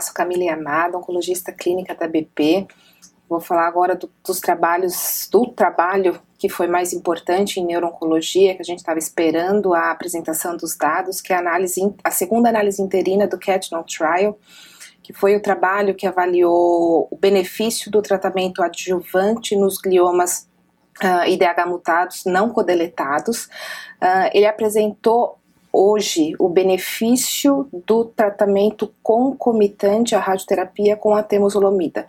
Sou Camila Yamada, oncologista clínica da BP. Vou falar agora do, dos trabalhos, do trabalho que foi mais importante em neurooncologia, que a gente estava esperando a apresentação dos dados, que é a, análise, a segunda análise interina do CATNOL Trial, que foi o trabalho que avaliou o benefício do tratamento adjuvante nos gliomas uh, ah, IDH mutados não codeletados. Uh, ele apresentou hoje o benefício do tratamento concomitante à radioterapia com a temozolomida.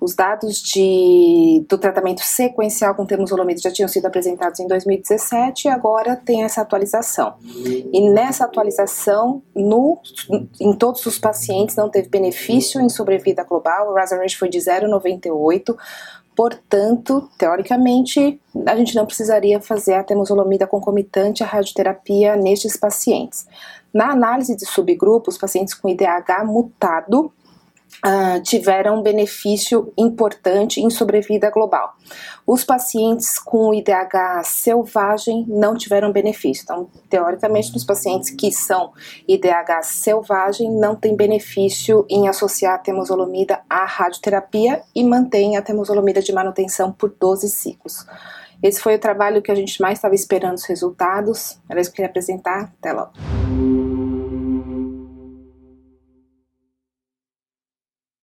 Os dados de, do tratamento sequencial com temozolomida já tinham sido apresentados em 2017 e agora tem essa atualização. E nessa atualização, no, em todos os pacientes não teve benefício em sobrevida global, o Razor Rate foi de 0,98, Portanto, teoricamente, a gente não precisaria fazer a temozolomida concomitante à radioterapia nestes pacientes. Na análise de subgrupos, pacientes com IDH mutado uh, tiveram um benefício importante em sobrevida global. Os pacientes com IDH selvagem não tiveram benefício. Então, teoricamente, nos pacientes que são IDH selvagem, não tem benefício em associar a temozolomida à radioterapia e mantém a temozolomida de manutenção por 12 ciclos. Esse foi o trabalho que a gente mais estava esperando os resultados. Era isso que eu queria apresentar. Até logo.